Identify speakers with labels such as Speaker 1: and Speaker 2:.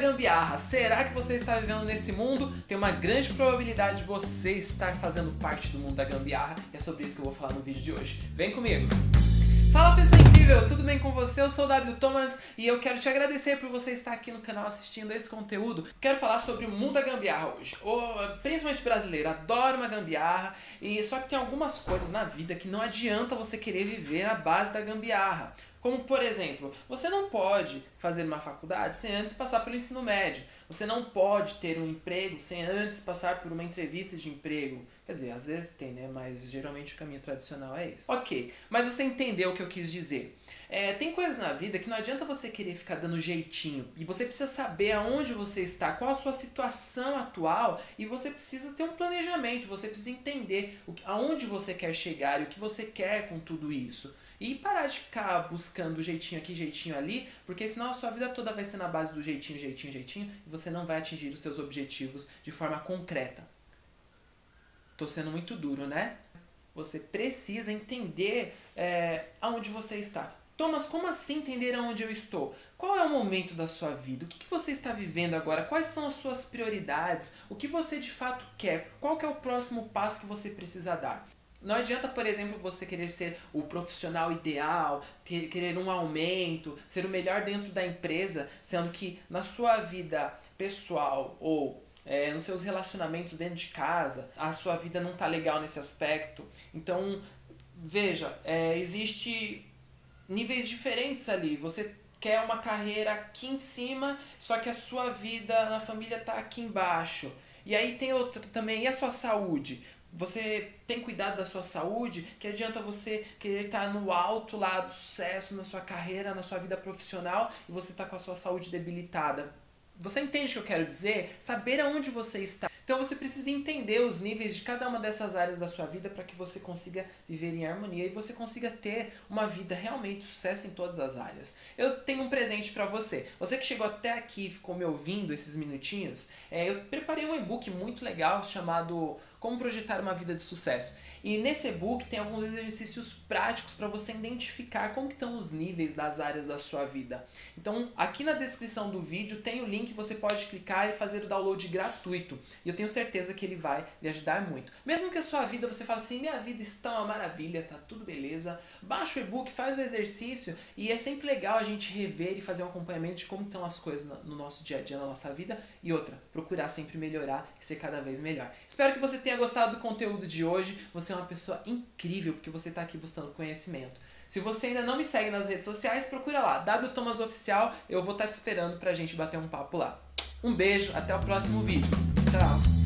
Speaker 1: gambiarra. Será que você está vivendo nesse mundo? Tem uma grande probabilidade de você estar fazendo parte do mundo da gambiarra. E é sobre isso que eu vou falar no vídeo de hoje. Vem comigo! Fala pessoa incrível, tudo bem com você? Eu sou o W Thomas e eu quero te agradecer por você estar aqui no canal assistindo esse conteúdo. Quero falar sobre o mundo da gambiarra hoje. O, principalmente brasileiro, adora uma gambiarra e só que tem algumas coisas na vida que não adianta você querer viver na base da gambiarra. Como, por exemplo, você não pode fazer uma faculdade sem antes passar pelo ensino médio. Você não pode ter um emprego sem antes passar por uma entrevista de emprego. Quer dizer, às vezes tem, né? Mas geralmente o caminho tradicional é esse. Ok, mas você entendeu o que eu quis dizer. É, tem coisas na vida que não adianta você querer ficar dando jeitinho. E você precisa saber aonde você está, qual a sua situação atual. E você precisa ter um planejamento, você precisa entender aonde você quer chegar e o que você quer com tudo isso. E parar de ficar buscando jeitinho aqui, jeitinho ali, porque senão a sua vida toda vai ser na base do jeitinho, jeitinho, jeitinho, e você não vai atingir os seus objetivos de forma concreta. Tô sendo muito duro, né? Você precisa entender é, aonde você está. Thomas, como assim entender aonde eu estou? Qual é o momento da sua vida? O que, que você está vivendo agora? Quais são as suas prioridades? O que você de fato quer? Qual que é o próximo passo que você precisa dar? Não adianta, por exemplo, você querer ser o profissional ideal, querer um aumento, ser o melhor dentro da empresa, sendo que na sua vida pessoal ou é, nos seus relacionamentos dentro de casa, a sua vida não tá legal nesse aspecto. Então, veja, é, existe níveis diferentes ali. Você quer uma carreira aqui em cima, só que a sua vida na família tá aqui embaixo. E aí tem outro também, e a sua saúde? Você tem cuidado da sua saúde, que adianta você querer estar no alto lá do sucesso na sua carreira, na sua vida profissional e você está com a sua saúde debilitada. Você entende o que eu quero dizer? Saber aonde você está. Então você precisa entender os níveis de cada uma dessas áreas da sua vida para que você consiga viver em harmonia e você consiga ter uma vida realmente sucesso em todas as áreas. Eu tenho um presente para você. Você que chegou até aqui e ficou me ouvindo esses minutinhos, é, eu preparei um e-book muito legal chamado como projetar uma vida de sucesso. E nesse e-book tem alguns exercícios práticos para você identificar como estão os níveis das áreas da sua vida. Então, aqui na descrição do vídeo tem o link, você pode clicar e fazer o download gratuito. E eu tenho certeza que ele vai lhe ajudar muito. Mesmo que a sua vida você fale assim, minha vida está uma maravilha, tá tudo beleza, baixa o e-book, faz o exercício e é sempre legal a gente rever e fazer um acompanhamento de como estão as coisas no nosso dia a dia, na nossa vida. E outra, procurar sempre melhorar e ser cada vez melhor. Espero que você tenha tenha gostado do conteúdo de hoje. Você é uma pessoa incrível porque você está aqui buscando conhecimento. Se você ainda não me segue nas redes sociais, procura lá, W Thomas Oficial. Eu vou estar tá te esperando para a gente bater um papo lá. Um beijo, até o próximo vídeo. Tchau!